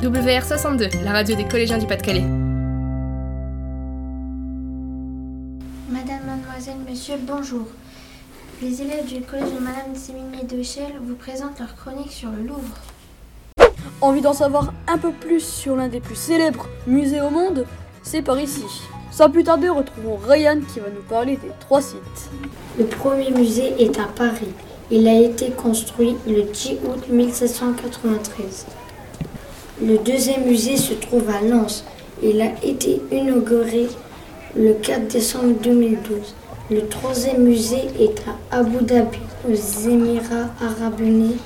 WR62, la radio des collégiens du Pas-de-Calais. Madame, mademoiselle, monsieur, bonjour. Les élèves du collège de Madame Séminier de Chelles vous présentent leur chronique sur le Louvre. Envie d'en savoir un peu plus sur l'un des plus célèbres musées au monde? C'est par ici. Sans plus tarder, retrouvons Ryan qui va nous parler des trois sites. Le premier musée est à Paris. Il a été construit le 10 août 1793. Le deuxième musée se trouve à Lens. Il a été inauguré le 4 décembre 2012. Le troisième musée est à Abu Dhabi, aux Émirats arabes unis.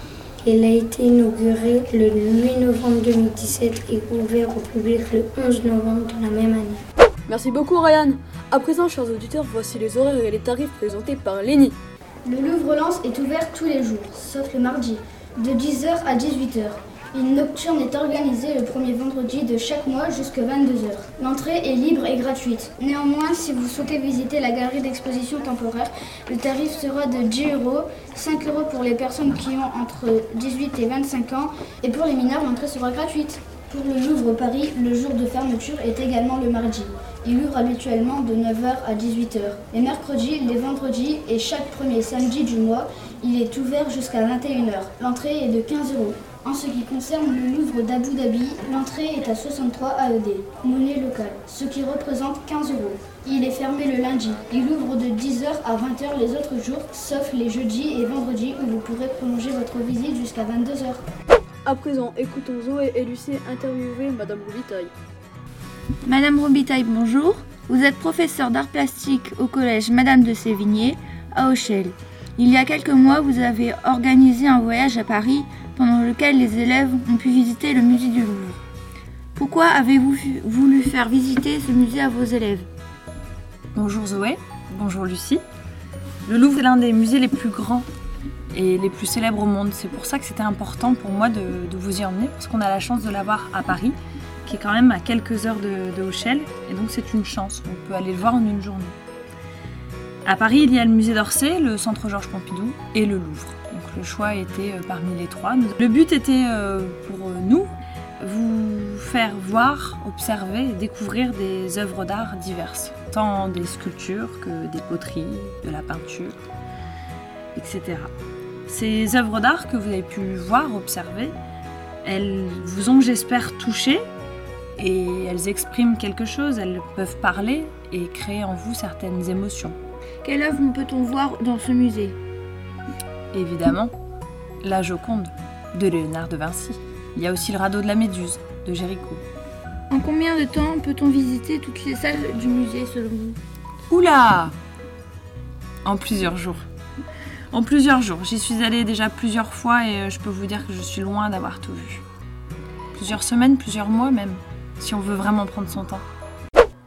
Il a été inauguré le 8 novembre 2017 et ouvert au public le 11 novembre de la même année. Merci beaucoup Ryan. À présent, chers auditeurs, voici les horaires et les tarifs présentés par Lenny. Le Louvre-Lens est ouvert tous les jours, sauf le mardi, de 10h à 18h. Une nocturne est organisée le premier vendredi de chaque mois jusqu'à 22h. L'entrée est libre et gratuite. Néanmoins, si vous souhaitez visiter la galerie d'exposition temporaire, le tarif sera de 10 euros, 5 euros pour les personnes qui ont entre 18 et 25 ans, et pour les mineurs, l'entrée sera gratuite. Pour le Louvre Paris, le jour de fermeture est également le mardi. Il ouvre habituellement de 9h à 18h. Les mercredis, les vendredis et chaque premier samedi du mois, il est ouvert jusqu'à 21h. L'entrée est de 15 euros. En ce qui concerne le Louvre d'Abu Dhabi, l'entrée est à 63 AED, monnaie locale, ce qui représente 15 euros. Il est fermé le lundi. Il ouvre de 10h à 20h les autres jours, sauf les jeudis et vendredis où vous pourrez prolonger votre visite jusqu'à 22h. À présent, écoutons Zoé et Lucie interviewer Madame Robitaille. Madame Robitaille, bonjour. Vous êtes professeure d'art plastique au collège Madame de Sévigné à Auchel. Il y a quelques mois, vous avez organisé un voyage à Paris pendant lequel les élèves ont pu visiter le musée du Louvre. Pourquoi avez-vous voulu faire visiter ce musée à vos élèves? Bonjour Zoé, bonjour Lucie. Le Louvre est l'un des musées les plus grands et les plus célèbres au monde. C'est pour ça que c'était important pour moi de, vous y emmener, parce qu'on a la chance de l'avoir à Paris, qui est quand même à quelques heures de, de et donc c'est une chance. On peut aller le voir en une journée. À Paris, il y a le musée d'Orsay, le centre Georges Pompidou et le Louvre. Donc le choix était euh, parmi les trois. Le but était euh, pour nous vous faire voir, observer découvrir des œuvres d'art diverses, tant des sculptures que des poteries, de la peinture, etc. Ces œuvres d'art que vous avez pu voir, observer, elles vous ont, j'espère, touché et elles expriment quelque chose, elles peuvent parler et créer en vous certaines émotions. Quelle œuvre peut-on voir dans ce musée? Évidemment, la Joconde de Léonard de Vinci. Il y a aussi le radeau de la Méduse de Géricault. En combien de temps peut-on visiter toutes les salles du musée selon vous? Oula En plusieurs jours. En plusieurs jours. J'y suis allée déjà plusieurs fois et euh, je peux vous dire que je suis loin d'avoir tout vu. Plusieurs semaines, plusieurs mois même, si on veut vraiment prendre son temps.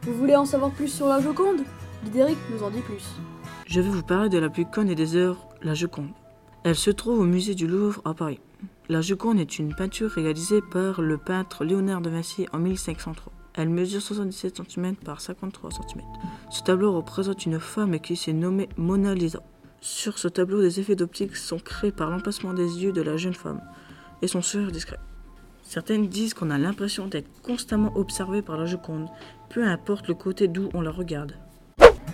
Vous voulez en savoir plus sur la Joconde? Lidéric nous en dit plus. Je vais vous parler de la plus conne des œuvres, la Joconde. Elle se trouve au musée du Louvre à Paris. La Joconde est une peinture réalisée par le peintre Léonard de Vinci en 1503. Elle mesure 77 cm par 53 cm. Ce tableau représente une femme qui s'est nommée Mona Lisa. Sur ce tableau, des effets d'optique sont créés par l'emplacement des yeux de la jeune femme et son sourire discret. Certaines disent qu'on a l'impression d'être constamment observé par la Joconde, peu importe le côté d'où on la regarde.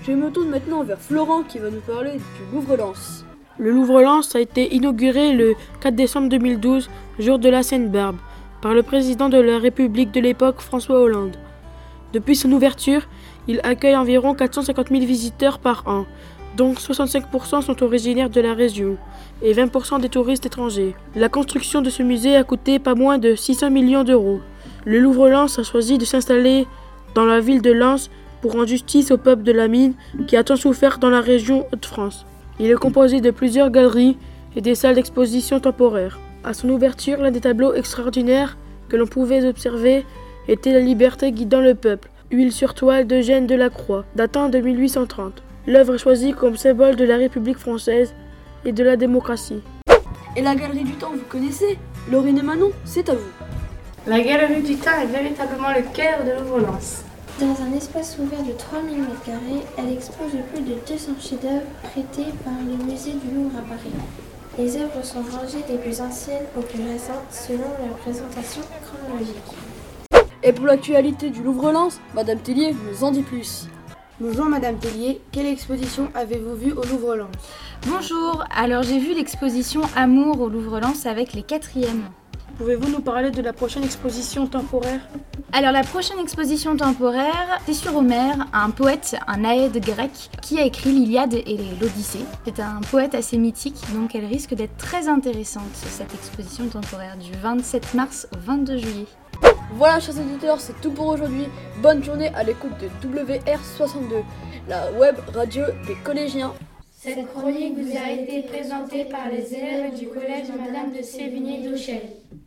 Je me tourne maintenant vers Florent qui va nous parler du Louvre-Lens. Le Louvre-Lens a été inauguré le 4 décembre 2012, jour de la Seine-Barbe, par le président de la République de l'époque François Hollande. Depuis son ouverture, il accueille environ 450 000 visiteurs par an, dont 65% sont originaires de la région et 20% des touristes étrangers. La construction de ce musée a coûté pas moins de 600 millions d'euros. Le Louvre-Lens a choisi de s'installer dans la ville de Lens pour rendre justice au peuple de la mine qui a tant souffert dans la région Hauts-de-France. Il est composé de plusieurs galeries et des salles d'exposition temporaires. À son ouverture, l'un des tableaux extraordinaires que l'on pouvait observer était La liberté guidant le peuple, huile sur toile d'Eugène Delacroix, datant de 1830. L'œuvre est choisie comme symbole de la République française et de la démocratie. Et la Galerie du Temps, vous connaissez Laurine et Manon, c'est à vous. La Galerie du Temps est véritablement le cœur de Louvre-Lens. Dans un espace ouvert de 3000 m2, elle expose plus de 200 chefs-d'œuvre prêtés par le musée du Louvre à Paris. Les œuvres sont rangées des plus anciennes aux plus récentes selon leur présentation chronologique. Et pour l'actualité du Louvre-Lens, Madame Tellier nous en dit plus. Bonjour Madame Tellier, quelle exposition avez-vous vue au Louvre-Lens? Bonjour, alors j'ai vu l'exposition Amour au Louvre-Lens avec les quatrièmes. Pouvez-vous nous parler de la prochaine exposition temporaire? Alors la prochaine exposition temporaire, c'est sur Homère, un poète, un aède grec, qui a écrit l'Iliade et l'Odyssée. C'est un poète assez mythique, donc elle risque d'être très intéressante, cette exposition temporaire du 27 mars au 22 juillet. Voilà, chers auditeurs, c'est tout pour aujourd'hui. Bonne journée à l'écoute de WR62, la web radio des collégiens. Cette chronique vous a été présentée par les élèves du collège Madame de Sévigné d'Auchel.